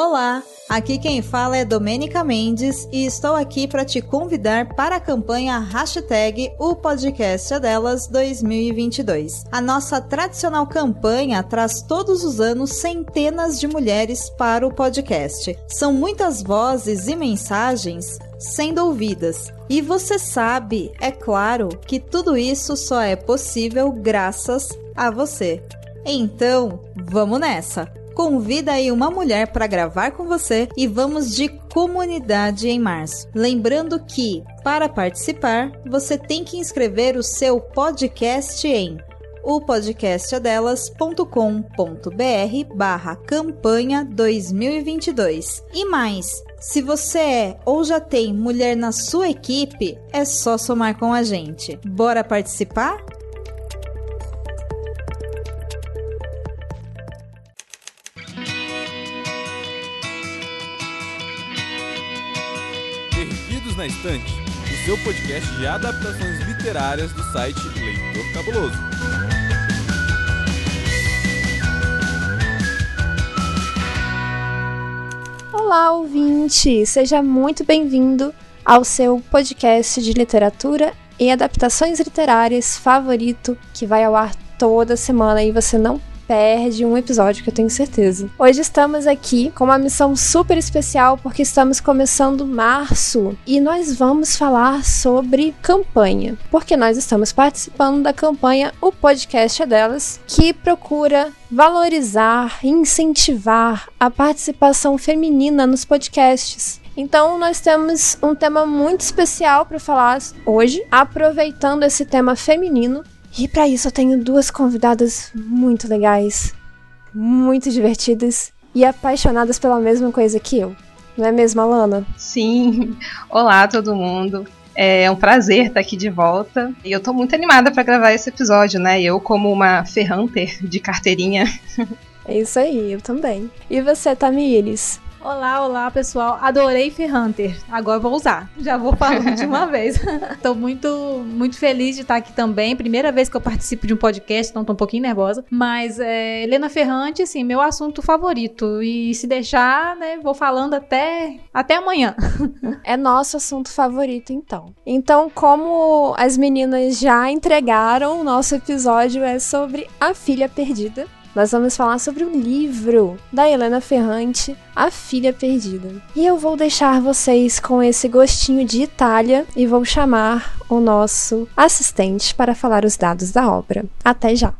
Olá, aqui quem fala é Domênica Mendes e estou aqui para te convidar para a campanha hashtag O Podcast Delas 2022. A nossa tradicional campanha traz todos os anos centenas de mulheres para o podcast. São muitas vozes e mensagens sendo ouvidas. E você sabe, é claro, que tudo isso só é possível graças a você. Então, vamos nessa! Convida aí uma mulher para gravar com você e vamos de comunidade em março. Lembrando que, para participar, você tem que inscrever o seu podcast em opodcastadelas.com.br barra campanha 2022. E mais, se você é ou já tem mulher na sua equipe, é só somar com a gente. Bora participar? Na Estante, o seu podcast de adaptações literárias do site Leitor Cabuloso. Olá, ouvinte! Seja muito bem-vindo ao seu podcast de literatura e adaptações literárias favorito, que vai ao ar toda semana e você não perde um episódio que eu tenho certeza. Hoje estamos aqui com uma missão super especial porque estamos começando março e nós vamos falar sobre campanha, porque nós estamos participando da campanha O Podcast é Delas, que procura valorizar incentivar a participação feminina nos podcasts. Então, nós temos um tema muito especial para falar hoje, aproveitando esse tema feminino e para isso eu tenho duas convidadas muito legais, muito divertidas e apaixonadas pela mesma coisa que eu. Não é mesmo, Alana? Sim. Olá, todo mundo. É um prazer estar aqui de volta. E eu tô muito animada para gravar esse episódio, né? Eu, como uma ferranter de carteirinha. É isso aí, eu também. E você, Tamires? Olá, olá pessoal. Adorei Hunter. Agora vou usar. Já vou falando de uma vez. Estou muito, muito feliz de estar aqui também. Primeira vez que eu participo de um podcast, então estou um pouquinho nervosa. Mas é, Helena Ferrante, assim, meu assunto favorito. E se deixar, né, vou falando até, até amanhã. É nosso assunto favorito, então. Então, como as meninas já entregaram, o nosso episódio é sobre A Filha Perdida nós vamos falar sobre o livro da Helena Ferrante, A Filha Perdida. E eu vou deixar vocês com esse gostinho de Itália e vou chamar o nosso assistente para falar os dados da obra. Até já!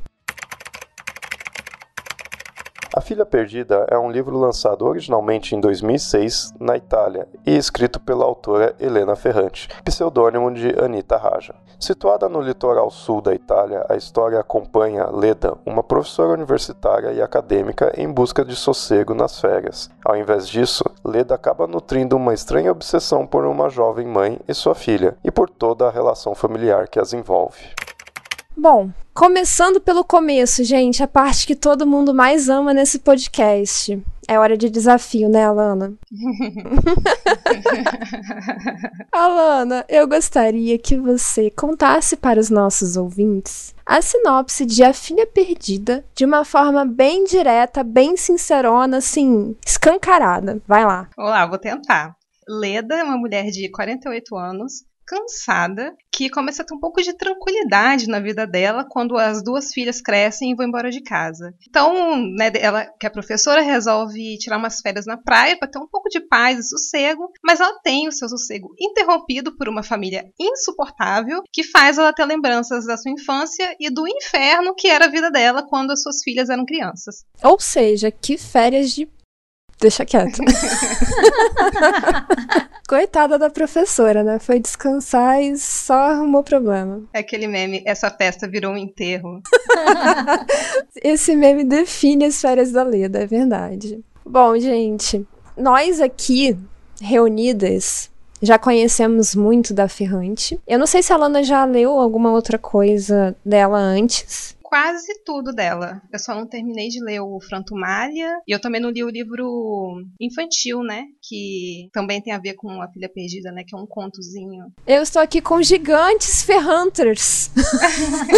A Filha Perdida é um livro lançado originalmente em 2006 na Itália e escrito pela autora Helena Ferrante, pseudônimo de Anita Raja. Situada no litoral sul da Itália, a história acompanha Leda, uma professora universitária e acadêmica em busca de sossego nas férias. Ao invés disso, Leda acaba nutrindo uma estranha obsessão por uma jovem mãe e sua filha, e por toda a relação familiar que as envolve. Bom, começando pelo começo, gente, a parte que todo mundo mais ama nesse podcast. É hora de desafio, né, Alana? Alana, eu gostaria que você contasse para os nossos ouvintes a sinopse de A Filha Perdida de uma forma bem direta, bem sincerona, assim, escancarada. Vai lá. Olá, vou tentar. Leda é uma mulher de 48 anos cansada, que começa a ter um pouco de tranquilidade na vida dela quando as duas filhas crescem e vão embora de casa. Então, né, ela, que é professora, resolve tirar umas férias na praia para ter um pouco de paz e sossego, mas ela tem o seu sossego interrompido por uma família insuportável que faz ela ter lembranças da sua infância e do inferno que era a vida dela quando as suas filhas eram crianças. Ou seja, que férias de deixa quieto. Coitada da professora, né? Foi descansar e só arrumou problema. É aquele meme, essa festa virou um enterro. Esse meme define as férias da Leda, é verdade. Bom, gente, nós aqui reunidas já conhecemos muito da Ferrante. Eu não sei se a Lana já leu alguma outra coisa dela antes. Quase tudo dela. Eu só não terminei de ler o Frantumalha. E eu também não li o livro infantil, né? Que também tem a ver com A Filha Perdida, né? Que é um contozinho. Eu estou aqui com gigantes Ferhunters.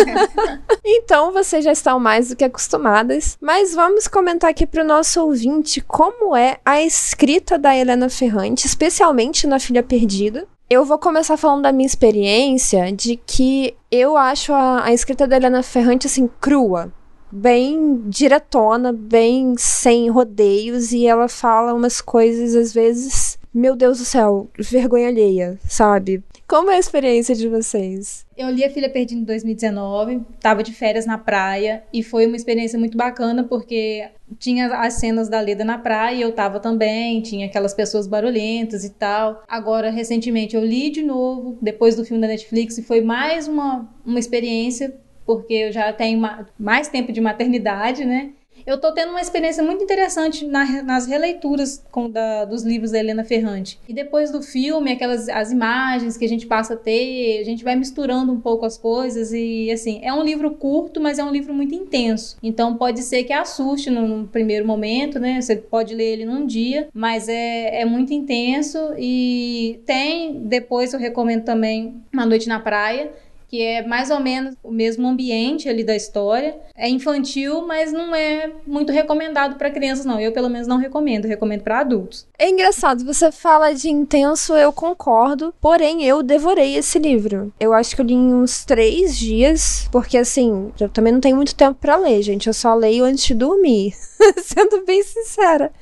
então vocês já estão mais do que acostumadas. Mas vamos comentar aqui para o nosso ouvinte como é a escrita da Helena Ferrante, especialmente na Filha Perdida. Eu vou começar falando da minha experiência de que eu acho a, a escrita da Helena Ferrante assim crua, bem diretona, bem sem rodeios e ela fala umas coisas às vezes, meu Deus do céu, vergonha alheia, sabe? Como é a experiência de vocês? Eu li A Filha Perdida em 2019, tava de férias na praia e foi uma experiência muito bacana porque tinha as cenas da Leda na praia e eu tava também, tinha aquelas pessoas barulhentas e tal. Agora, recentemente, eu li de novo, depois do filme da Netflix, e foi mais uma, uma experiência porque eu já tenho mais tempo de maternidade, né? Eu tô tendo uma experiência muito interessante na, nas releituras com, da, dos livros da Helena Ferrante. E depois do filme, aquelas as imagens que a gente passa a ter, a gente vai misturando um pouco as coisas e assim, é um livro curto, mas é um livro muito intenso. Então pode ser que assuste no, no primeiro momento, né? Você pode ler ele num dia, mas é, é muito intenso e tem, depois eu recomendo também Uma Noite na Praia, que é mais ou menos o mesmo ambiente ali da história. É infantil, mas não é muito recomendado para crianças, não. Eu, pelo menos, não recomendo. recomendo para adultos. É engraçado, você fala de intenso, eu concordo. Porém, eu devorei esse livro. Eu acho que eu li em uns três dias, porque assim, eu também não tenho muito tempo para ler, gente. Eu só leio antes de dormir. Sendo bem sincera.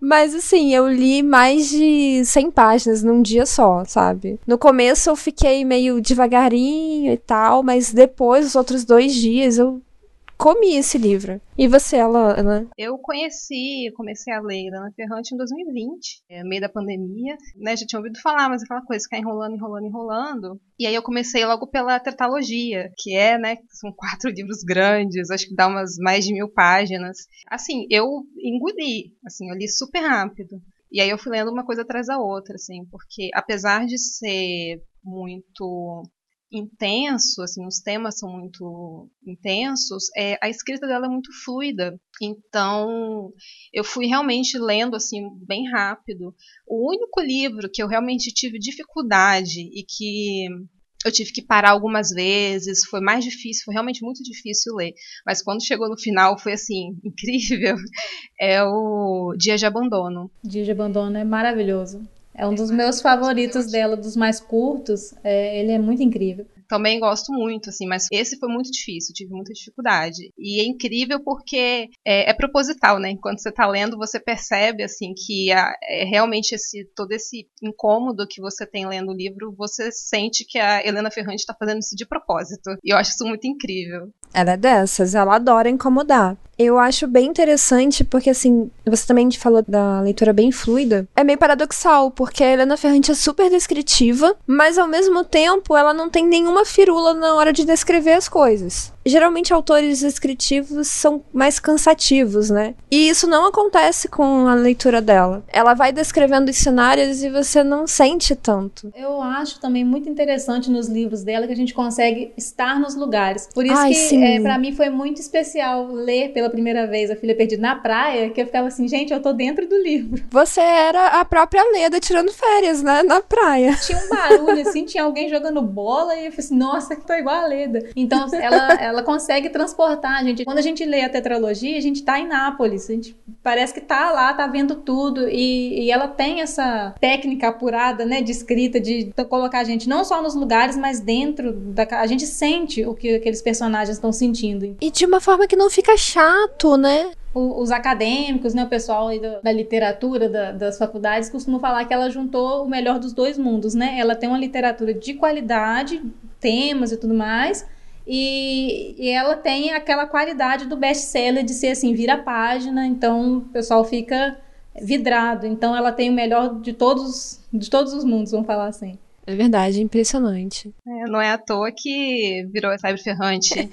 Mas assim, eu li mais de 100 páginas num dia só, sabe? No começo eu fiquei meio devagarinho e tal, mas depois, os outros dois dias, eu comi esse livro. E você, Alana? Eu conheci, comecei a ler Ana Ferrante em 2020, é, no meio da pandemia, né? Já tinha ouvido falar, mas aquela coisa, ficar enrolando, enrolando, enrolando. E aí eu comecei logo pela Tetalogia, que é, né, são quatro livros grandes, acho que dá umas mais de mil páginas. Assim, eu engoli, assim, eu li super rápido. E aí eu fui lendo uma coisa atrás da outra, assim, porque apesar de ser muito intenso, assim, os temas são muito intensos, é, a escrita dela é muito fluida. Então, eu fui realmente lendo assim bem rápido. O único livro que eu realmente tive dificuldade e que eu tive que parar algumas vezes, foi mais difícil, foi realmente muito difícil ler. Mas quando chegou no final foi assim, incrível. É o Dia de Abandono. Dia de Abandono é maravilhoso. É um dos meus favoritos dela, dos mais curtos. É, ele é muito incrível. Também gosto muito, assim, mas esse foi muito difícil, tive muita dificuldade. E é incrível porque é, é proposital, né? Enquanto você está lendo, você percebe, assim, que a, é realmente esse todo esse incômodo que você tem lendo o livro, você sente que a Helena Ferrante está fazendo isso de propósito. E eu acho isso muito incrível. Ela é dessas, ela adora incomodar. Eu acho bem interessante porque, assim, você também falou da leitura bem fluida. É meio paradoxal, porque a Helena Ferrante é super descritiva, mas ao mesmo tempo ela não tem nenhuma firula na hora de descrever as coisas geralmente autores descritivos são mais cansativos, né? E isso não acontece com a leitura dela. Ela vai descrevendo os cenários e você não sente tanto. Eu acho também muito interessante nos livros dela que a gente consegue estar nos lugares. Por isso Ai, que é, para mim foi muito especial ler pela primeira vez A Filha Perdida na praia, que eu ficava assim, gente, eu tô dentro do livro. Você era a própria Leda tirando férias, né, na praia. Tinha um barulho assim, tinha alguém jogando bola e eu falei assim, nossa, tô igual a Leda. Então ela ela consegue transportar a gente. Quando a gente lê a tetralogia, a gente tá em Nápoles, a gente parece que tá lá, tá vendo tudo e, e ela tem essa técnica apurada, né, de escrita, de colocar a gente não só nos lugares, mas dentro da a gente sente o que aqueles personagens estão sentindo. E de uma forma que não fica chato, né? os acadêmicos, né, o pessoal da, literatura da, das faculdades costumam falar que ela juntou o melhor dos dois mundos, né? Ela tem uma literatura de qualidade, temas e tudo mais, e, e, ela tem aquela qualidade do best-seller de ser assim, vira página, então o pessoal fica vidrado. Então ela tem o melhor de todos, de todos os mundos, vamos falar assim. É verdade, impressionante. É, não é à toa que virou Cyber Ferrante.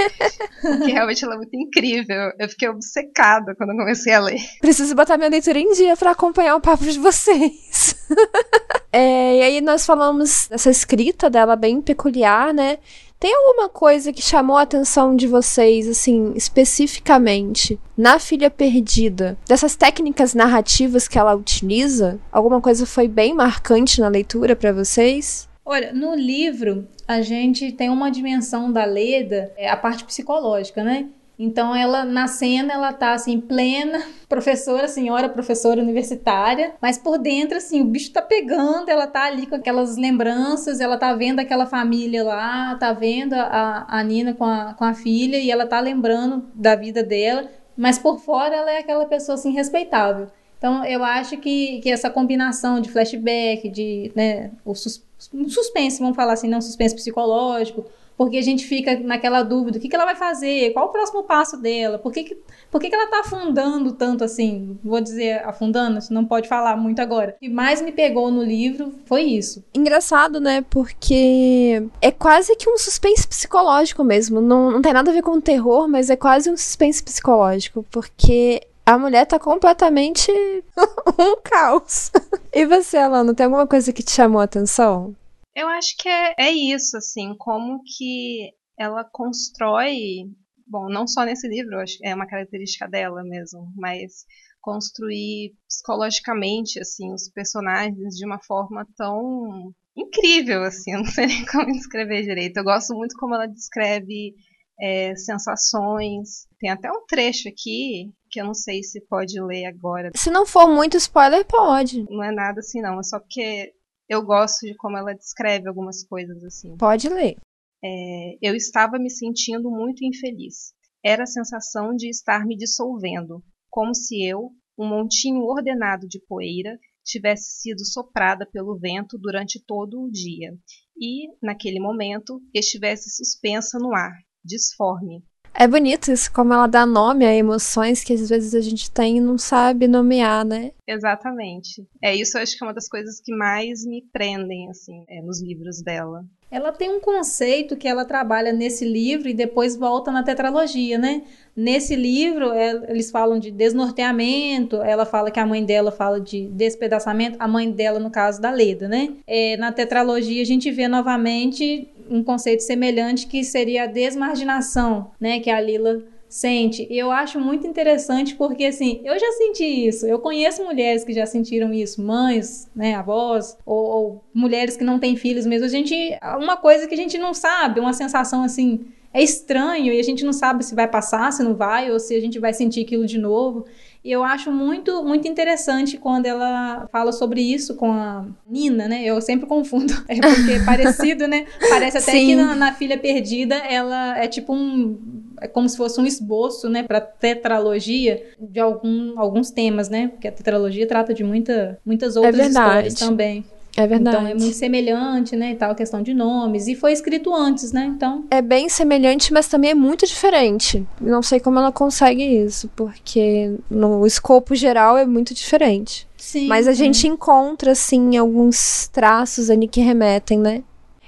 que realmente ela é muito incrível. Eu fiquei obcecada quando comecei a ler. Preciso botar minha leitura em dia para acompanhar o papo de vocês. é, e aí nós falamos dessa escrita dela bem peculiar, né? Tem alguma coisa que chamou a atenção de vocês, assim, especificamente, na Filha Perdida? Dessas técnicas narrativas que ela utiliza? Alguma coisa foi bem marcante na leitura para vocês? Olha, no livro a gente tem uma dimensão da Leda, é a parte psicológica, né? Então ela na cena ela tá assim plena, professora, senhora professora universitária, mas por dentro assim, o bicho tá pegando, ela tá ali com aquelas lembranças, ela tá vendo aquela família lá, tá vendo a, a Nina com a, com a filha e ela tá lembrando da vida dela, mas por fora ela é aquela pessoa assim respeitável. Então eu acho que, que essa combinação de flashback, de né, o sus, suspense, vamos falar assim, não suspense psicológico, porque a gente fica naquela dúvida: o que, que ela vai fazer? Qual o próximo passo dela? Por que, que, por que, que ela está afundando tanto assim? Vou dizer afundando, não pode falar muito agora. O que mais me pegou no livro foi isso. Engraçado, né? Porque é quase que um suspense psicológico mesmo. Não, não tem nada a ver com terror, mas é quase um suspense psicológico. Porque a mulher tá completamente um caos. e você, Alana, tem alguma coisa que te chamou a atenção? Eu acho que é, é isso, assim, como que ela constrói, bom, não só nesse livro, acho que é uma característica dela mesmo, mas construir psicologicamente, assim, os personagens de uma forma tão incrível, assim, eu não sei nem como descrever direito. Eu gosto muito como ela descreve é, sensações. Tem até um trecho aqui que eu não sei se pode ler agora. Se não for muito spoiler, pode. Não é nada assim, não. É só porque eu gosto de como ela descreve algumas coisas assim. Pode ler. É, eu estava me sentindo muito infeliz. Era a sensação de estar me dissolvendo, como se eu, um montinho ordenado de poeira, tivesse sido soprada pelo vento durante todo o dia e, naquele momento, estivesse suspensa no ar, disforme, é bonito isso, como ela dá nome a emoções que às vezes a gente tem e não sabe nomear, né? Exatamente. É isso, eu acho que é uma das coisas que mais me prendem, assim, é, nos livros dela. Ela tem um conceito que ela trabalha nesse livro e depois volta na tetralogia, né? Nesse livro, é, eles falam de desnorteamento, ela fala que a mãe dela fala de despedaçamento, a mãe dela, no caso da Leda, né? É, na tetralogia, a gente vê novamente um conceito semelhante que seria a desmarginação, né? Que a Lila sente. E eu acho muito interessante porque, assim, eu já senti isso. Eu conheço mulheres que já sentiram isso, mães, né, avós, ou, ou mulheres que não têm filhos mesmo. A gente, uma coisa que a gente não sabe, uma sensação assim, é estranho e a gente não sabe se vai passar, se não vai, ou se a gente vai sentir aquilo de novo. E eu acho muito, muito interessante quando ela fala sobre isso com a Nina, né? Eu sempre confundo, é porque é parecido, né? Parece até Sim. que na, na, Filha Perdida ela é tipo um. É como se fosse um esboço, né, para tetralogia de algum, alguns temas, né? Porque a tetralogia trata de muita, muitas é outras é histórias também. É verdade. Então é muito semelhante, né, e tal, a questão de nomes. E foi escrito antes, né, então... É bem semelhante, mas também é muito diferente. Não sei como ela consegue isso, porque no escopo geral é muito diferente. Sim. Mas a gente encontra, assim, alguns traços ali que remetem, né?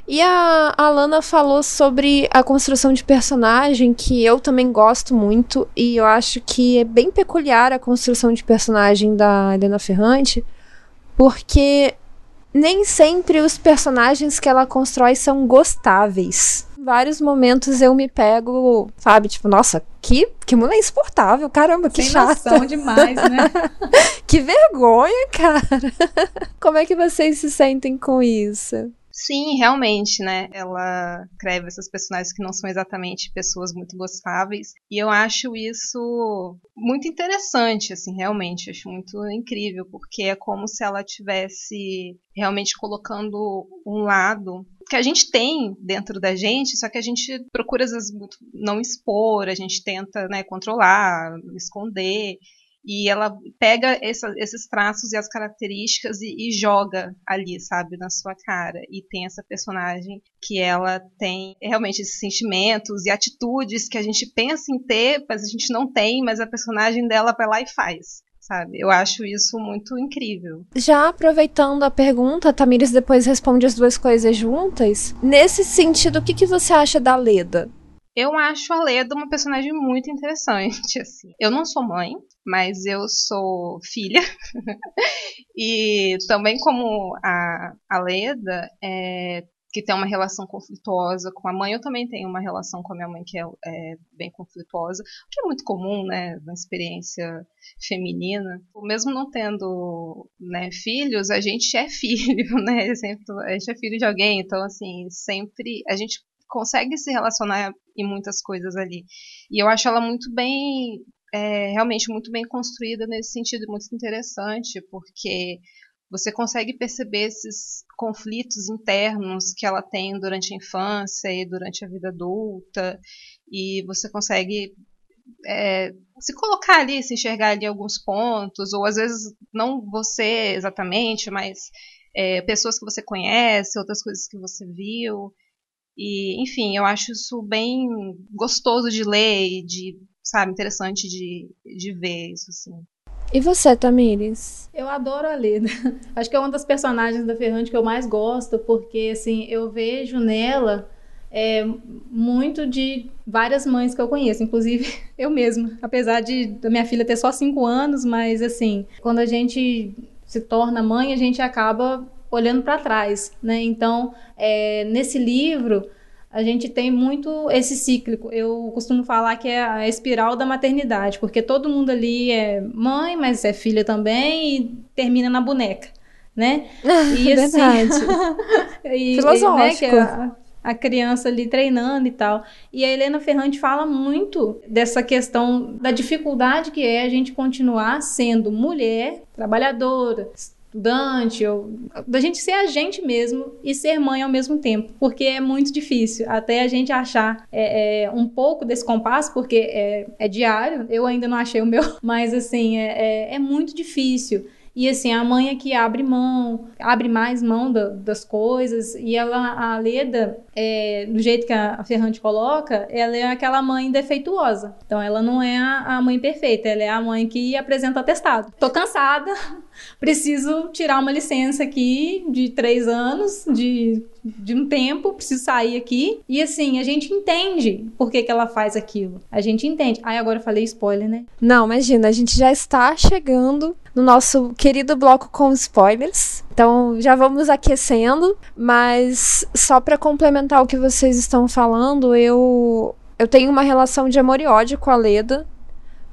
E a Alana falou sobre a construção de personagem, que eu também gosto muito, e eu acho que é bem peculiar a construção de personagem da Helena Ferrante, porque nem sempre os personagens que ela constrói são gostáveis. Em vários momentos eu me pego, sabe, tipo, nossa, que, que mulher insuportável, caramba, que Sem chata. demais, né? que vergonha, cara. Como é que vocês se sentem com isso? Sim, realmente, né? Ela escreve essas personagens que não são exatamente pessoas muito gostáveis. E eu acho isso muito interessante, assim, realmente. Acho muito incrível, porque é como se ela tivesse realmente colocando um lado que a gente tem dentro da gente, só que a gente procura às vezes não expor, a gente tenta né, controlar, esconder. E ela pega essa, esses traços e as características e, e, joga ali, sabe, na sua cara. E tem essa personagem que ela tem realmente esses sentimentos e atitudes que a gente pensa em ter, mas a gente não tem, mas a personagem dela vai lá e faz. Sabe? Eu acho isso muito incrível. Já aproveitando a pergunta, Tamires depois responde as duas coisas juntas. Nesse sentido, o que, que você acha da Leda? Eu acho a Leda uma personagem muito interessante, assim. Eu não sou mãe, mas eu sou filha. e também como a, a Leda, é, que tem uma relação conflituosa com a mãe. Eu também tenho uma relação com a minha mãe que é, é bem conflituosa, o que é muito comum, né, na experiência feminina. Mesmo não tendo né, filhos, a gente é filho, né? Sempre, a gente é filho de alguém, então assim sempre a gente consegue se relacionar em muitas coisas ali. E eu acho ela muito bem, é, realmente muito bem construída nesse sentido, muito interessante, porque você consegue perceber esses conflitos internos que ela tem durante a infância e durante a vida adulta, e você consegue é, se colocar ali, se enxergar ali alguns pontos, ou às vezes não você exatamente, mas é, pessoas que você conhece, outras coisas que você viu. E, enfim, eu acho isso bem gostoso de ler e de, sabe, interessante de, de ver isso, assim. E você, Tamires? Eu adoro a Leda. Acho que é uma das personagens da Ferrante que eu mais gosto, porque, assim, eu vejo nela é, muito de várias mães que eu conheço, inclusive eu mesma. Apesar de da minha filha ter só cinco anos, mas, assim, quando a gente se torna mãe, a gente acaba olhando para trás, né? Então, é, nesse livro a gente tem muito esse cíclico. Eu costumo falar que é a espiral da maternidade, porque todo mundo ali é mãe, mas é filha também e termina na boneca, né? E assim, e, Filosófico. Né, a, a criança ali treinando e tal. E a Helena Ferrante fala muito dessa questão da dificuldade que é a gente continuar sendo mulher, trabalhadora, estudante, ou da gente ser a gente mesmo e ser mãe ao mesmo tempo, porque é muito difícil até a gente achar é, é, um pouco desse compasso, porque é, é, diário, eu ainda não achei o meu, mas assim, é, é, é muito difícil. E assim, a mãe é que abre mão, abre mais mão da, das coisas, e ela, a Leda, é, do jeito que a Ferrante coloca, ela é aquela mãe defeituosa. Então ela não é a, a mãe perfeita, ela é a mãe que apresenta atestado. Tô cansada, preciso tirar uma licença aqui de três anos, de, de um tempo, preciso sair aqui. E assim, a gente entende por que, que ela faz aquilo. A gente entende. Ai, agora eu falei spoiler, né? Não, imagina, a gente já está chegando no nosso querido bloco com spoilers. Então já vamos aquecendo, mas só para complementar o que vocês estão falando, eu eu tenho uma relação de amor e ódio com a Leda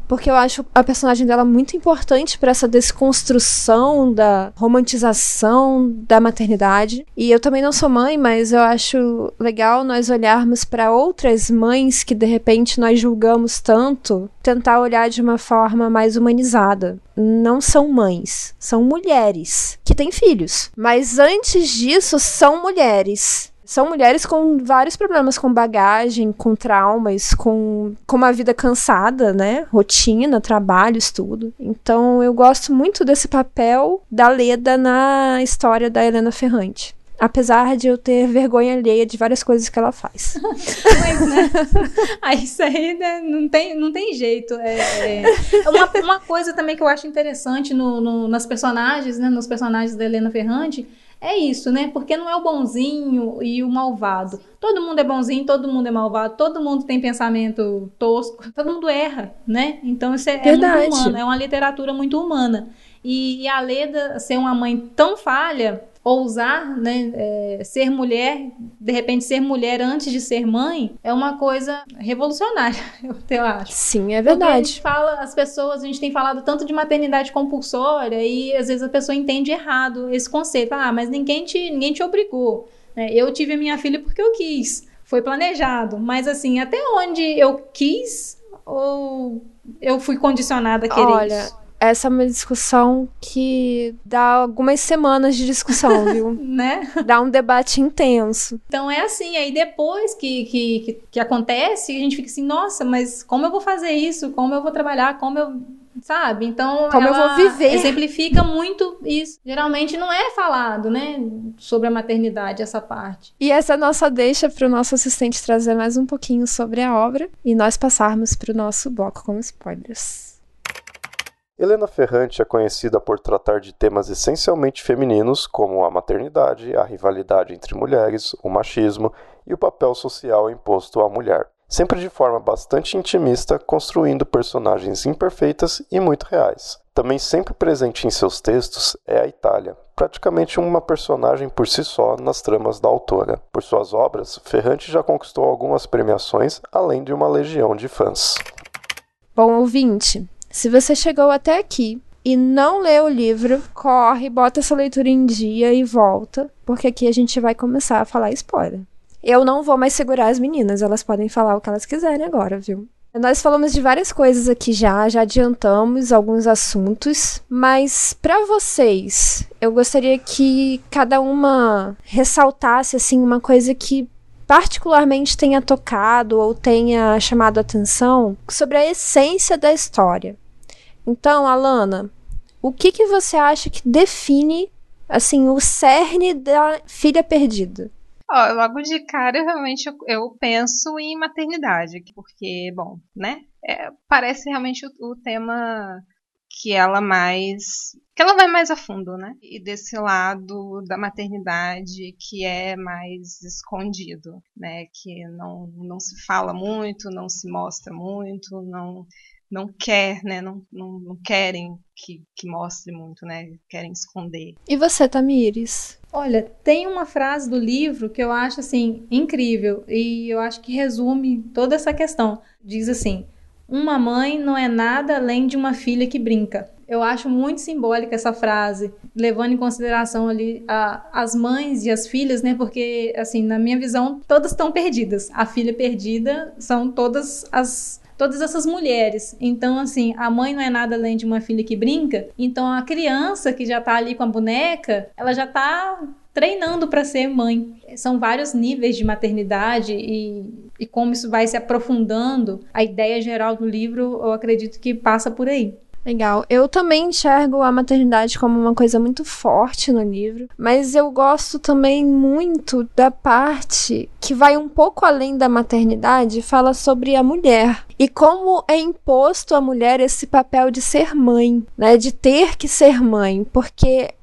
porque eu acho a personagem dela muito importante para essa desconstrução da romantização da maternidade. E eu também não sou mãe, mas eu acho legal nós olharmos para outras mães que de repente nós julgamos tanto, tentar olhar de uma forma mais humanizada. Não são mães, são mulheres que têm filhos. Mas antes disso, são mulheres são mulheres com vários problemas, com bagagem, com traumas, com, com uma vida cansada, né? Rotina, trabalho, estudo. Então eu gosto muito desse papel da Leda na história da Helena Ferrante. Apesar de eu ter vergonha alheia de várias coisas que ela faz. Mas, né? Aí isso aí né, não, tem, não tem jeito. É, é, uma, uma coisa também que eu acho interessante no, no, nas personagens, né? Nos personagens da Helena Ferrante é isso, né? Porque não é o bonzinho e o malvado. Todo mundo é bonzinho, todo mundo é malvado, todo mundo tem pensamento tosco, todo mundo erra, né? Então isso é, é muito humano, é uma literatura muito humana. E, e a Leda ser uma mãe tão falha ousar, né, é, ser mulher, de repente ser mulher antes de ser mãe, é uma coisa revolucionária, eu, eu acho. Sim, é verdade. Porque a gente fala, as pessoas, a gente tem falado tanto de maternidade compulsória e às vezes a pessoa entende errado esse conceito. Ah, mas ninguém te, ninguém te obrigou. Né? Eu tive a minha filha porque eu quis, foi planejado. Mas assim, até onde eu quis ou eu fui condicionada a querer Olha, isso? Essa é uma discussão que dá algumas semanas de discussão, viu? né? Dá um debate intenso. Então é assim, aí depois que, que, que, acontece, a gente fica assim, nossa, mas como eu vou fazer isso? Como eu vou trabalhar? Como eu. Sabe? Então. Como eu vou viver? Exemplifica muito isso. Geralmente não é falado, né? Sobre a maternidade, essa parte. E essa é a nossa deixa para o nosso assistente trazer mais um pouquinho sobre a obra e nós passarmos para o nosso bloco com spoilers. Helena Ferrante é conhecida por tratar de temas essencialmente femininos, como a maternidade, a rivalidade entre mulheres, o machismo e o papel social imposto à mulher, sempre de forma bastante intimista, construindo personagens imperfeitas e muito reais. Também sempre presente em seus textos é a Itália, praticamente uma personagem por si só nas tramas da autora. Por suas obras, Ferrante já conquistou algumas premiações, além de uma legião de fãs. Bom ouvinte, se você chegou até aqui e não leu o livro, corre, bota essa leitura em dia e volta, porque aqui a gente vai começar a falar spoiler. Eu não vou mais segurar as meninas, elas podem falar o que elas quiserem agora, viu? Nós falamos de várias coisas aqui já, já adiantamos alguns assuntos, mas para vocês, eu gostaria que cada uma ressaltasse assim uma coisa que particularmente tenha tocado ou tenha chamado atenção sobre a essência da história. Então, Alana, o que, que você acha que define assim o cerne da filha perdida? Ó, logo de cara, eu realmente eu, eu, penso em maternidade, porque, bom, né? É, parece realmente o, o, tema que ela mais. que ela vai mais a fundo, né? E desse lado da maternidade que é mais escondido, né? Que não, não se fala muito, não se mostra muito, não não quer, né? Não, não, não querem que, que mostre muito, né? Querem esconder. E você, Tamires? Olha, tem uma frase do livro que eu acho assim incrível e eu acho que resume toda essa questão. Diz assim: "Uma mãe não é nada além de uma filha que brinca". Eu acho muito simbólica essa frase, levando em consideração ali a, as mães e as filhas, né? Porque, assim, na minha visão, todas estão perdidas. A filha perdida são todas as todas essas mulheres. Então, assim, a mãe não é nada além de uma filha que brinca. Então, a criança que já tá ali com a boneca, ela já tá treinando para ser mãe. São vários níveis de maternidade e, e como isso vai se aprofundando. A ideia geral do livro, eu acredito que passa por aí. Legal. Eu também enxergo a maternidade como uma coisa muito forte no livro, mas eu gosto também muito da parte que vai um pouco além da maternidade, fala sobre a mulher e como é imposto à mulher esse papel de ser mãe, né, de ter que ser mãe, porque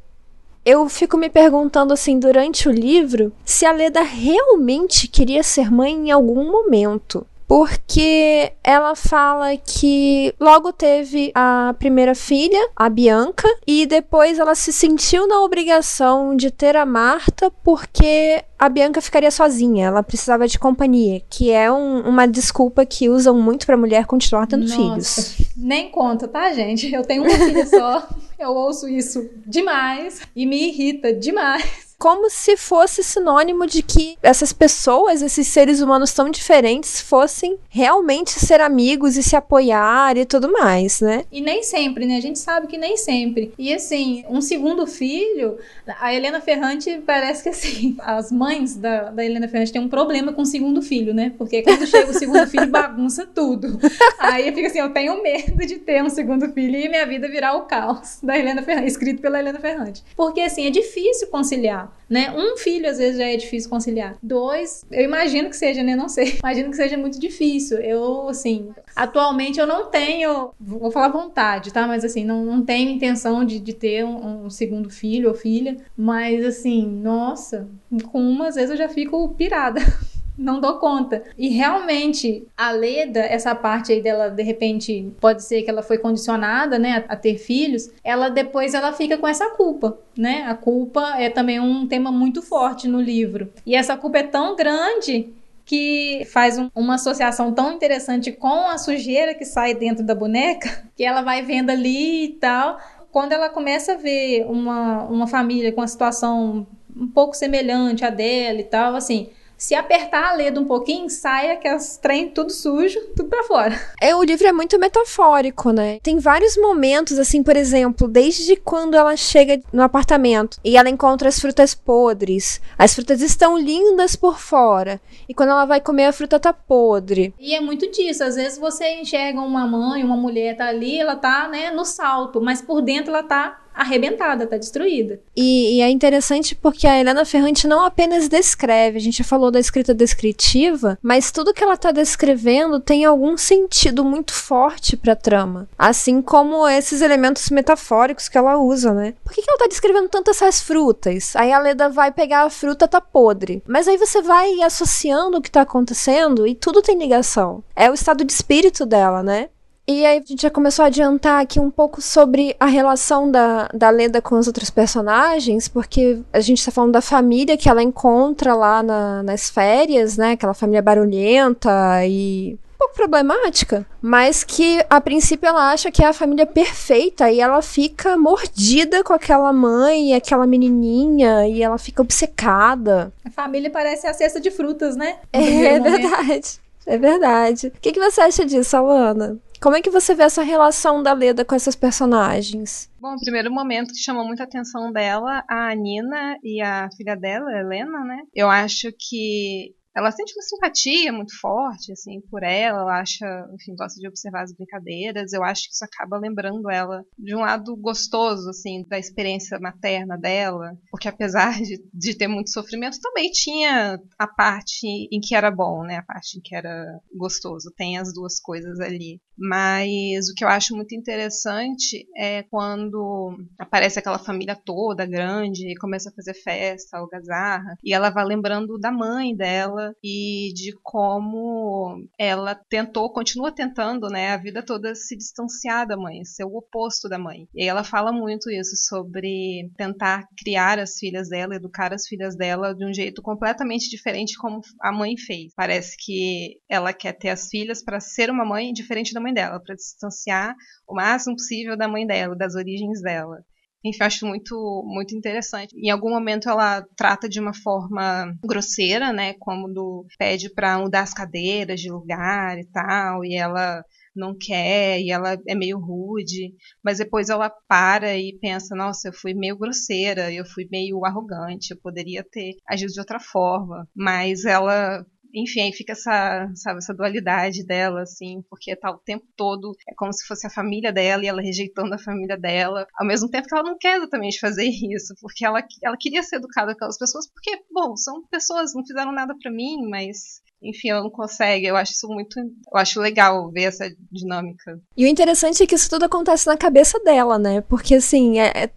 eu fico me perguntando assim durante o livro se a Leda realmente queria ser mãe em algum momento porque ela fala que logo teve a primeira filha, a Bianca, e depois ela se sentiu na obrigação de ter a Marta porque a Bianca ficaria sozinha, ela precisava de companhia, que é um, uma desculpa que usam muito pra mulher continuar tendo Nossa, filhos. Nem conta, tá, gente? Eu tenho uma filha só, eu ouço isso demais e me irrita demais como se fosse sinônimo de que essas pessoas, esses seres humanos tão diferentes, fossem realmente ser amigos e se apoiar e tudo mais, né? E nem sempre, né? A gente sabe que nem sempre. E assim, um segundo filho, a Helena Ferrante parece que assim, as mães da, da Helena Ferrante têm um problema com o segundo filho, né? Porque quando chega o segundo filho, bagunça tudo. Aí fica assim, eu tenho medo de ter um segundo filho e minha vida virar o caos da Helena Ferrante, escrito pela Helena Ferrante. Porque assim, é difícil conciliar né? Um filho às vezes já é difícil conciliar. Dois, eu imagino que seja, né? Não sei. Imagino que seja muito difícil. Eu, assim, atualmente eu não tenho, vou falar vontade, tá? Mas assim, não, não tenho intenção de, de ter um, um segundo filho ou filha. Mas assim, nossa, com uma às vezes eu já fico pirada. não dou conta. E realmente, a Leda, essa parte aí dela, de repente, pode ser que ela foi condicionada, né, a, ter filhos, ela depois ela fica com essa culpa, né? A culpa é também um tema muito forte no livro. E essa culpa é tão grande que faz um, uma associação tão interessante com a sujeira que sai dentro da boneca, que ela vai vendo ali e tal. Quando ela começa a ver uma, uma família com uma situação um pouco semelhante à dela e tal, assim, se apertar a leda um pouquinho, sai aquelas trem tudo sujo, tudo pra fora. É, o livro é muito metafórico, né? Tem vários momentos, assim, por exemplo, desde quando ela chega no apartamento e ela encontra as frutas podres. As frutas estão lindas por fora. E quando ela vai comer, a fruta tá podre. E é muito disso. Às vezes você enxerga uma mãe, uma mulher tá ali, ela tá, né, no salto, mas por dentro ela tá arrebentada, tá destruída. E, e, é interessante porque a Helena Ferrante não apenas descreve, a gente já falou da escrita descritiva, mas tudo que ela tá descrevendo tem algum sentido muito forte pra trama. Assim como esses elementos metafóricos que ela usa, né? Por que, que ela tá descrevendo tantas essas frutas? Aí a Leda vai pegar a fruta, tá podre. Mas aí você vai associando o que tá acontecendo e tudo tem ligação. É o estado de espírito dela, né? E aí a gente já começou a adiantar aqui um pouco sobre a relação da, da Leda com os outros personagens, porque a gente tá falando da família que ela encontra lá na, nas férias, né? Aquela família barulhenta e um pouco problemática, mas que a princípio ela acha que é a família perfeita e ela fica mordida com aquela mãe e aquela menininha e ela fica obcecada. A família parece a cesta de frutas, né? No é verdade. É verdade. O que, que você acha disso, Alana? Como é que você vê essa relação da Leda com essas personagens? Bom, o primeiro momento que chamou muita atenção dela, a Nina e a filha dela, a Helena, né? Eu acho que ela sente uma simpatia muito forte, assim, por ela, ela acha, enfim, gosta de observar as brincadeiras, eu acho que isso acaba lembrando ela de um lado gostoso, assim, da experiência materna dela, porque apesar de, de ter muito sofrimento, também tinha a parte em que era bom, né, a parte em que era gostoso, tem as duas coisas ali. Mas o que eu acho muito interessante é quando aparece aquela família toda grande e começa a fazer festa, algazarra, e ela vai lembrando da mãe dela e de como ela tentou, continua tentando, né, a vida toda se distanciar da mãe, ser o oposto da mãe. E ela fala muito isso sobre tentar criar as filhas dela, educar as filhas dela de um jeito completamente diferente como a mãe fez. Parece que ela quer ter as filhas para ser uma mãe diferente da mãe dela, para distanciar o máximo possível da mãe dela, das origens dela. Enfim, eu acho muito, muito interessante. Em algum momento ela trata de uma forma grosseira, né? Como do, pede para mudar as cadeiras de lugar e tal, e ela não quer e ela é meio rude, mas depois ela para e pensa, nossa, eu fui meio grosseira, eu fui meio arrogante, eu poderia ter agido de outra forma, mas ela enfim, aí fica essa, sabe, essa dualidade dela, assim, porque tá o tempo todo, é como se fosse a família dela e ela rejeitando a família dela, ao mesmo tempo que ela não quer exatamente fazer isso, porque ela, ela queria ser educada com aquelas pessoas, porque, bom, são pessoas, não fizeram nada para mim, mas enfim, ela não consegue. Eu acho isso muito. Eu acho legal ver essa dinâmica. E o interessante é que isso tudo acontece na cabeça dela, né? Porque assim, é, é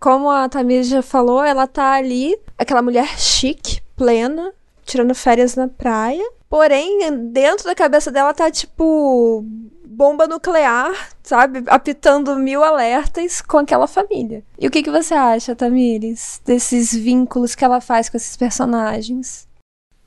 como a Tamir já falou, ela tá ali, aquela mulher chique, plena, tirando férias na praia. Porém, dentro da cabeça dela tá tipo bomba nuclear, sabe? Apitando mil alertas com aquela família. E o que, que você acha, Tamires, desses vínculos que ela faz com esses personagens?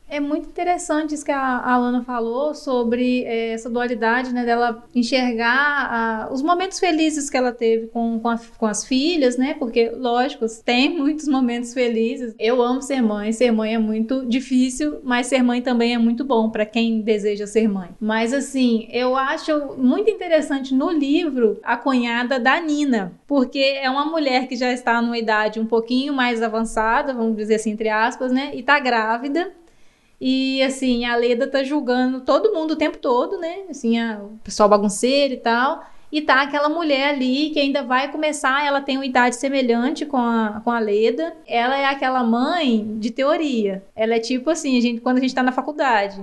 É muito interessante isso que a Alana falou sobre é, essa dualidade, né, dela enxergar a, os momentos felizes que ela teve com, com, a, com, as filhas, né, porque, lógico, tem muitos momentos felizes. Eu amo ser mãe, ser mãe é muito difícil, mas ser mãe também é muito bom para quem deseja ser mãe. Mas, assim, eu acho muito interessante no livro a cunhada da Nina, porque é uma mulher que já está numa idade um pouquinho mais avançada, vamos dizer assim, entre aspas, né, e tá grávida e assim, a Leda tá julgando todo mundo o tempo todo, né? Assim, a, o pessoal bagunceiro e tal. E tá aquela mulher ali que ainda vai começar, ela tem uma idade semelhante com a, com a Leda. Ela é aquela mãe de teoria. Ela é tipo assim, a gente, quando a gente tá na faculdade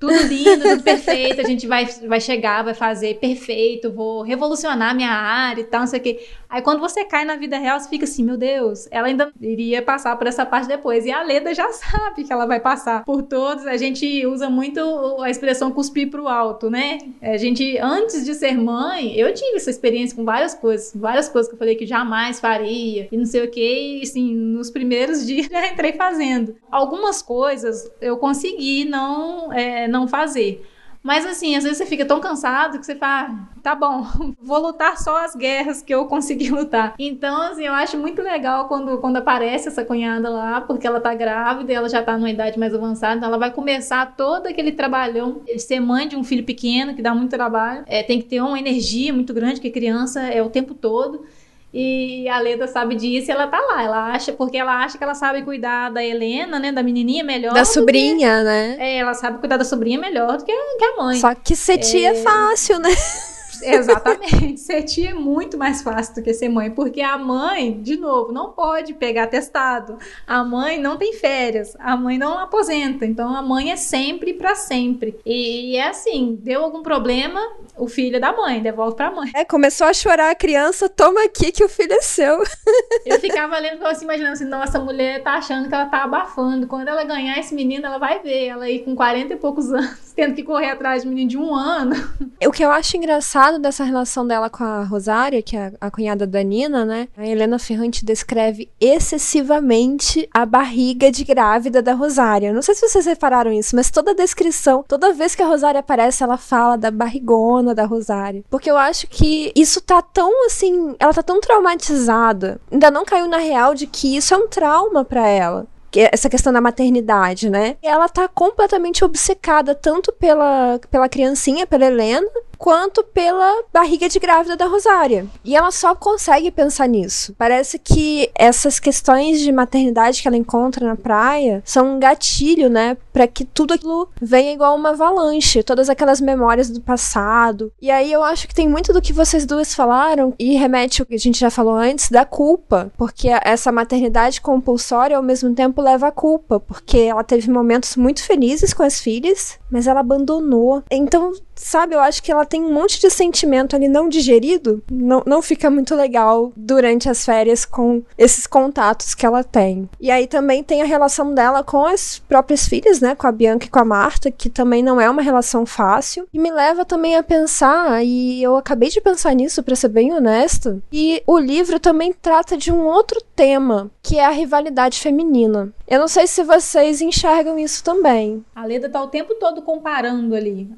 tudo lindo, tudo perfeito, a gente vai, vai chegar, vai fazer perfeito, vou revolucionar minha área e tal, não sei o quê. Aí quando você cai na vida real, você fica assim, meu Deus, ela ainda iria passar por essa parte depois. E a Leda já sabe que ela vai passar por todos. A gente usa muito a expressão cuspir pro alto, né? A gente, antes de ser mãe, eu tive essa experiência com várias coisas, várias coisas que eu falei que jamais faria e não sei o quê. E assim, nos primeiros dias já entrei fazendo. Algumas coisas eu consegui não. É, não fazer. Mas assim, às vezes você fica tão cansado que você fala, ah, tá bom, vou lutar só as guerras que eu consegui lutar. Então, assim, eu acho muito legal quando, quando aparece essa cunhada lá, porque ela tá grávida e ela já tá numa idade mais avançada, então ela vai começar todo aquele trabalhão de ser mãe de um filho pequeno, que dá muito trabalho. É, tem que ter uma energia muito grande, que criança é o tempo todo. E a Leda sabe disso e ela tá lá. Ela acha, porque ela acha que ela sabe cuidar da Helena, né? Da menininha melhor. Da sobrinha, que, né? É, ela sabe cuidar da sobrinha melhor do que, que a mãe. Só que ser tia é, é fácil, né? Exatamente. Ser tia é muito mais fácil do que ser mãe, porque a mãe, de novo, não pode pegar testado. A mãe não tem férias, a mãe não aposenta, então a mãe é sempre para sempre. E é assim, deu algum problema, o filho é da mãe, devolve pra mãe. É, começou a chorar a criança, toma aqui que o filho é seu. Eu ficava lendo, assim, imaginando assim, nossa, a mulher tá achando que ela tá abafando. Quando ela ganhar esse menino, ela vai ver, ela aí com 40 e poucos anos tendo que correr atrás de um menino de um ano. O que eu acho engraçado dessa relação dela com a Rosária, que é a cunhada da Nina, né? A Helena Ferrante descreve excessivamente a barriga de grávida da Rosária. Não sei se vocês repararam isso, mas toda a descrição, toda vez que a Rosária aparece, ela fala da barrigona da Rosária. Porque eu acho que isso tá tão assim. Ela tá tão traumatizada. Ainda não caiu na real de que isso é um trauma para ela essa questão da maternidade, né? Ela tá completamente obcecada tanto pela, pela criancinha, pela Helena, quanto pela barriga de grávida da Rosária. E ela só consegue pensar nisso. Parece que essas questões de maternidade que ela encontra na praia são um gatilho, né, para que tudo aquilo venha igual uma avalanche, todas aquelas memórias do passado. E aí eu acho que tem muito do que vocês duas falaram e remete ao que a gente já falou antes da culpa, porque essa maternidade compulsória ao mesmo tempo leva a culpa, porque ela teve momentos muito felizes com as filhas, mas ela abandonou. Então, sabe, eu acho que ela tem um monte de sentimento ali não digerido, não, não fica muito legal durante as férias com esses contatos que ela tem. E aí também tem a relação dela com as próprias filhas, né, com a Bianca e com a Marta, que também não é uma relação fácil. E me leva também a pensar, e eu acabei de pensar nisso, para ser bem honesta, e o livro também trata de um outro tema, que é a rivalidade feminina. Eu não sei se vocês enxergam isso também. A Leda tá o tempo todo comparando ali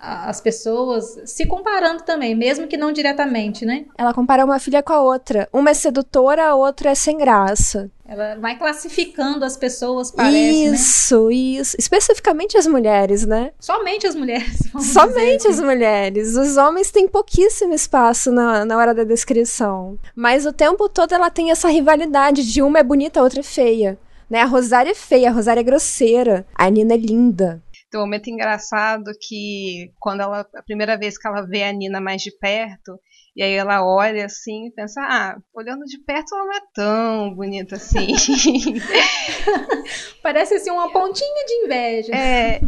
as pessoas se comparando também, mesmo que não diretamente, né? Ela compara uma filha com a outra. Uma é sedutora, a outra é sem graça. Ela vai classificando as pessoas, parece, né? Isso, né? isso. Especificamente as mulheres, né? Somente as mulheres. Somente assim. as mulheres. Os homens têm pouquíssimo espaço na, na hora da descrição. Mas o tempo todo ela tem essa rivalidade de uma é bonita, a outra é feia. Né? A Rosária é feia, a Rosária é grosseira. A Nina é linda. Tem um momento engraçado que quando ela a primeira vez que ela vê a Nina mais de perto, e aí ela olha assim e pensa, ah, olhando de perto ela não é tão bonita assim. Parece assim uma pontinha de inveja. É.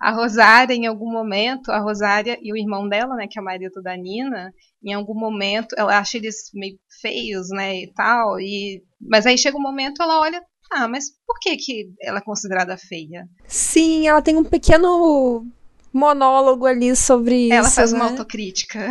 A Rosária, em algum momento, a Rosária e o irmão dela, né, que é o marido da Nina, em algum momento, ela acha eles meio feios, né, e tal, e mas aí chega um momento, ela olha, ah, mas por que, que ela é considerada feia? Sim, ela tem um pequeno monólogo ali sobre ela isso. Ela faz né? uma autocrítica.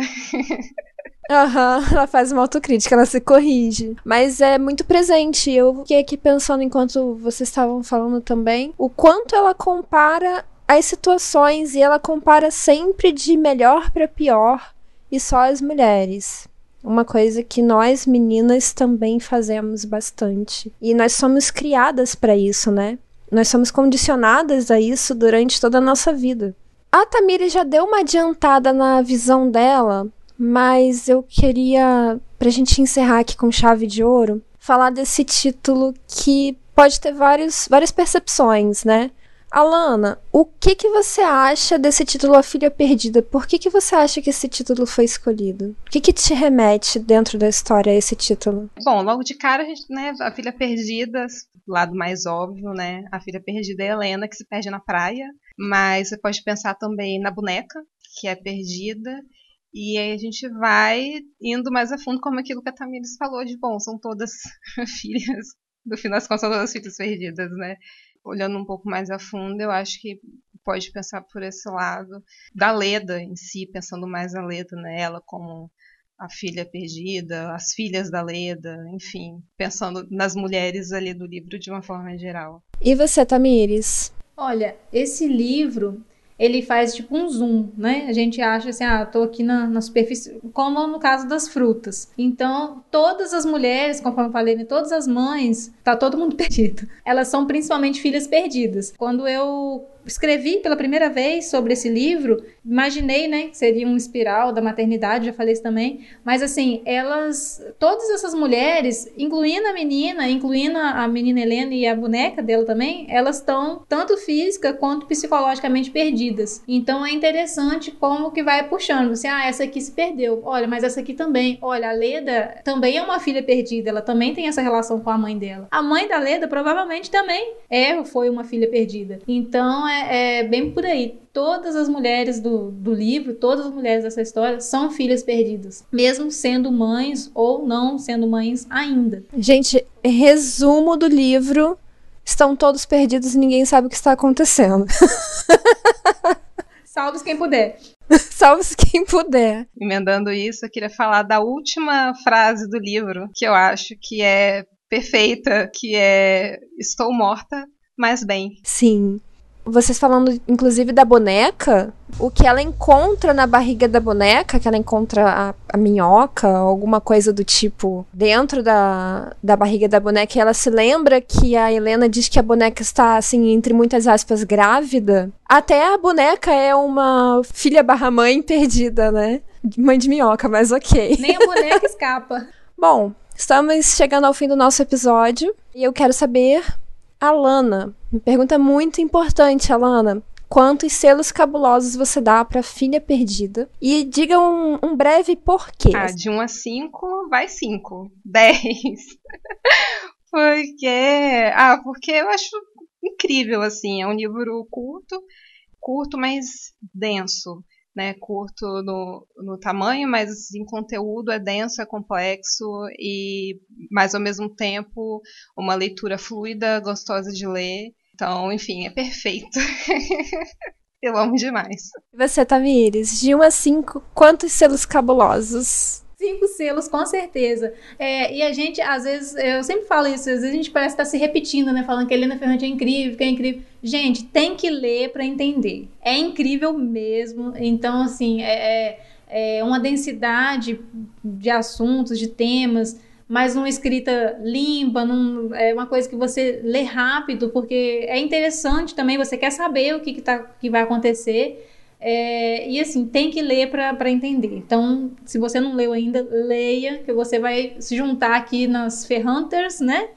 Aham, uhum, ela faz uma autocrítica, ela se corrige. Mas é muito presente. Eu fiquei aqui pensando enquanto vocês estavam falando também, o quanto ela compara as situações e ela compara sempre de melhor para pior e só as mulheres. Uma coisa que nós meninas também fazemos bastante. E nós somos criadas para isso, né? Nós somos condicionadas a isso durante toda a nossa vida. A Tamiri já deu uma adiantada na visão dela, mas eu queria, pra gente encerrar aqui com chave de ouro, falar desse título que pode ter vários, várias percepções, né? Alana, o que que você acha desse título A Filha Perdida? Por que que você acha que esse título foi escolhido? O que que te remete dentro da história a esse título? Bom, logo de cara, a, gente, né, a Filha Perdida, lado mais óbvio, né? A Filha Perdida é a Helena, que se perde na praia. Mas você pode pensar também na boneca, que é perdida. E aí a gente vai indo mais a fundo, como aquilo que a Tamires falou, de bom, são todas filhas, no final das contas, são todas filhas perdidas, né? Olhando um pouco mais a fundo, eu acho que pode pensar por esse lado da Leda em si, pensando mais a Leda, né? Ela como a filha perdida, as filhas da Leda, enfim, pensando nas mulheres ali do livro de uma forma geral. E você, Tamires? Olha, esse livro ele faz tipo um zoom, né? A gente acha assim, ah, tô aqui na, na superfície, como no caso das frutas. Então, todas as mulheres, conforme eu falei, né, todas as mães, tá todo mundo perdido. Elas são principalmente filhas perdidas. Quando eu escrevi pela primeira vez sobre esse livro, imaginei, né, que seria um espiral da maternidade, já falei isso também, mas assim, elas, todas essas mulheres, incluindo a menina, incluindo a menina Helena e a boneca dela também, elas estão tanto física quanto psicologicamente perdidas. Então é interessante como que vai puxando, assim, ah, essa aqui se perdeu, olha, mas essa aqui também, olha, a Leda também é uma filha perdida, ela também tem essa relação com a mãe dela. A mãe da Leda provavelmente também é, foi uma filha perdida. Então é, é bem por aí. Todas as mulheres do, do livro, todas as mulheres dessa história são filhas perdidas, mesmo sendo mães ou não sendo mães ainda. Gente, resumo do livro: estão todos perdidos e ninguém sabe o que está acontecendo. Salve quem puder. Salve quem puder. Emendando isso, eu queria falar da última frase do livro, que eu acho que é perfeita, que é Estou morta, mas bem. Sim. Vocês falando, inclusive, da boneca, o que ela encontra na barriga da boneca, que ela encontra a, a minhoca, alguma coisa do tipo, dentro da, da barriga da boneca, e ela se lembra que a Helena diz que a boneca está, assim, entre muitas aspas, grávida. Até a boneca é uma filha barra mãe perdida, né? Mãe de minhoca, mas ok. Nem a boneca escapa. Bom, estamos chegando ao fim do nosso episódio e eu quero saber Alana, pergunta muito importante, Alana. Quantos selos cabulosos você dá para filha perdida? E diga um, um breve porquê. Ah, de 1 a 5, vai 5. 10. porque. Ah, porque eu acho incrível, assim. É um livro curto, curto, mas denso né, curto no, no tamanho, mas em conteúdo é denso, é complexo e, mas ao mesmo tempo, uma leitura fluida, gostosa de ler. Então, enfim, é perfeito. Eu amo demais. E você, Tamires, de 1 a 5, quantos selos cabulosos? Cinco selos, com certeza. É, e a gente, às vezes, eu sempre falo isso, às vezes a gente parece estar tá se repetindo, né? Falando que a Helena Ferrante é incrível, que é incrível. Gente, tem que ler para entender. É incrível mesmo. Então, assim, é, é, é uma densidade de assuntos, de temas mas numa escrita limpa, num, é uma coisa que você lê rápido, porque é interessante também, você quer saber o que, que, tá, que vai acontecer. É, e assim, tem que ler para entender. Então, se você não leu ainda, leia, que você vai se juntar aqui nas Ferhunters, né?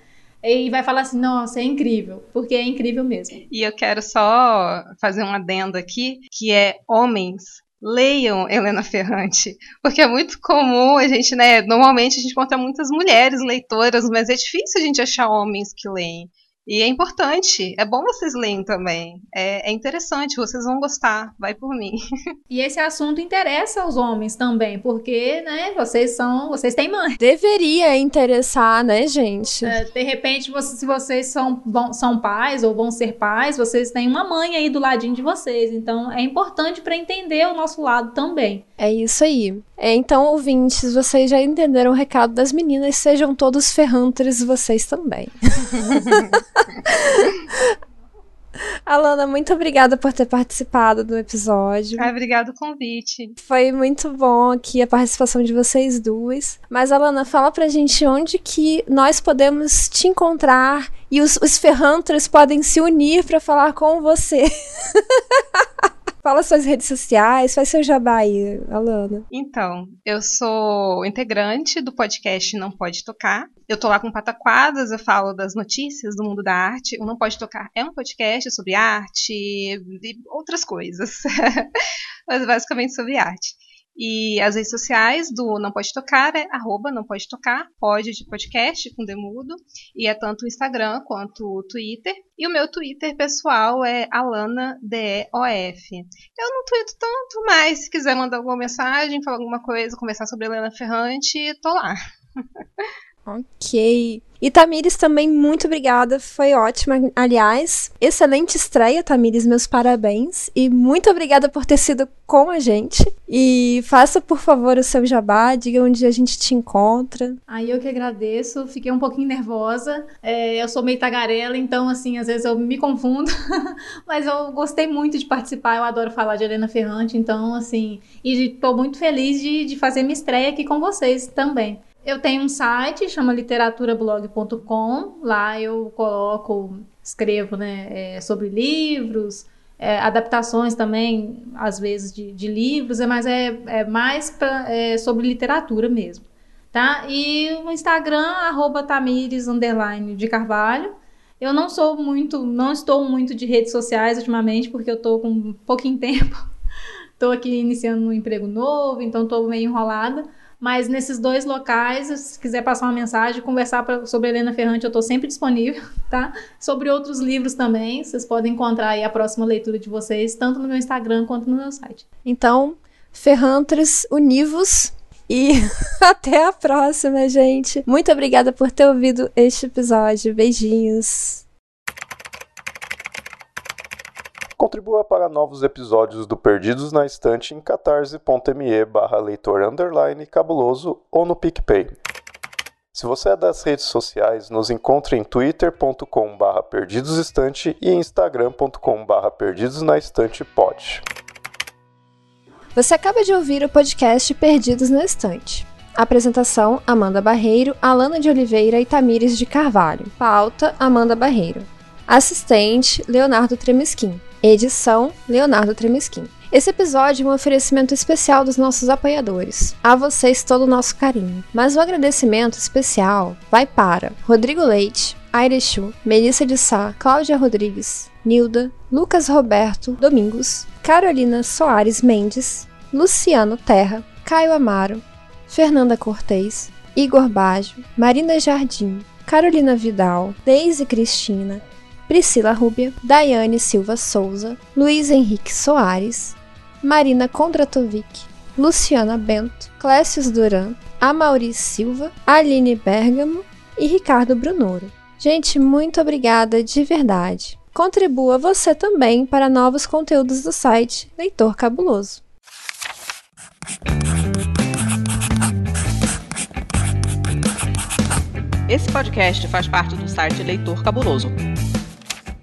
E vai falar assim, nossa, é incrível, porque é incrível mesmo. E eu quero só fazer um adendo aqui, que é homens leiam Helena Ferrante, porque é muito comum a gente, né, normalmente a gente encontra muitas mulheres leitoras, mas é difícil a gente achar homens que leem. E é importante, é bom vocês lerem também. É, é, interessante, vocês vão gostar, vai por mim. E esse assunto interessa aos homens também, porque, né, vocês são, vocês têm mãe. Deveria interessar, né, gente? É, de repente, você, se vocês são, bom, são pais ou vão ser pais, vocês têm uma mãe aí do ladinho de vocês. Então, é importante para entender o nosso lado também. É isso aí. É, então, ouvintes, vocês já entenderam o recado das meninas, sejam todos ferrantres vocês também. Alana, muito obrigada por ter participado do episódio. Ah, obrigado o convite. Foi muito bom aqui a participação de vocês duas. Mas, Alana, fala pra gente onde que nós podemos te encontrar e os, os Ferrantras podem se unir para falar com você. Fala suas redes sociais, faz seu jabá aí, Alana. Então, eu sou integrante do podcast Não Pode Tocar. Eu tô lá com pataquadas, eu falo das notícias do mundo da arte. O Não Pode Tocar é um podcast sobre arte e outras coisas. Mas basicamente sobre arte. E as redes sociais do Não Pode Tocar é arroba não pode tocar, pode de podcast com demudo, e é tanto o Instagram quanto o Twitter. E o meu Twitter pessoal é AlanaDEOF. Eu não tweeto tanto, mas se quiser mandar alguma mensagem, falar alguma coisa, conversar sobre Helena Ferrante, tô lá. Ok. E Tamires também, muito obrigada. Foi ótima. Aliás, excelente estreia, Tamires. Meus parabéns. E muito obrigada por ter sido com a gente. E faça, por favor, o seu jabá. Diga onde a gente te encontra. Aí eu que agradeço. Fiquei um pouquinho nervosa. É, eu sou meio tagarela, então, assim, às vezes eu me confundo. Mas eu gostei muito de participar. Eu adoro falar de Helena Ferrante. Então, assim, e estou muito feliz de, de fazer minha estreia aqui com vocês também. Eu tenho um site, chama literaturablog.com. Lá eu coloco, escrevo né, é, sobre livros, é, adaptações também, às vezes, de, de livros, é, mas é, é mais pra, é, sobre literatura mesmo. Tá? E o Instagram, arroba Tamires, de Carvalho. Eu não sou muito, não estou muito de redes sociais ultimamente, porque eu estou com pouquinho tempo. Estou aqui iniciando um emprego novo, então estou meio enrolada. Mas nesses dois locais, se quiser passar uma mensagem, conversar pra, sobre Helena Ferrante, eu estou sempre disponível, tá? Sobre outros livros também, vocês podem encontrar aí a próxima leitura de vocês, tanto no meu Instagram quanto no meu site. Então, Ferrantres Univos e até a próxima, gente. Muito obrigada por ter ouvido este episódio. Beijinhos. Contribua para novos episódios do Perdidos na Estante em catarse.me barra leitor underline cabuloso ou no PicPay. Se você é das redes sociais, nos encontre em twitter.com barra perdidosestante e instagram.com barra perdidosnaestantepod. Você acaba de ouvir o podcast Perdidos na Estante. Apresentação: Amanda Barreiro, Alana de Oliveira e Tamires de Carvalho. Pauta: Amanda Barreiro. Assistente: Leonardo Tremesquim. Edição: Leonardo Tremesquim. Esse episódio é um oferecimento especial dos nossos apoiadores. A vocês todo o nosso carinho. Mas o agradecimento especial vai para Rodrigo Leite, Airechu, Melissa de Sá, Cláudia Rodrigues, Nilda, Lucas Roberto Domingos, Carolina Soares Mendes, Luciano Terra, Caio Amaro, Fernanda Cortez, Igor Baggio, Marina Jardim, Carolina Vidal, Deise Cristina, Priscila Rúbia, Daiane Silva Souza, Luiz Henrique Soares, Marina Kondratovic, Luciana Bento, Clécius Duran, Amaury Silva, Aline Bergamo e Ricardo Brunoro. Gente, muito obrigada de verdade. Contribua você também para novos conteúdos do site Leitor Cabuloso. Esse podcast faz parte do site Leitor Cabuloso.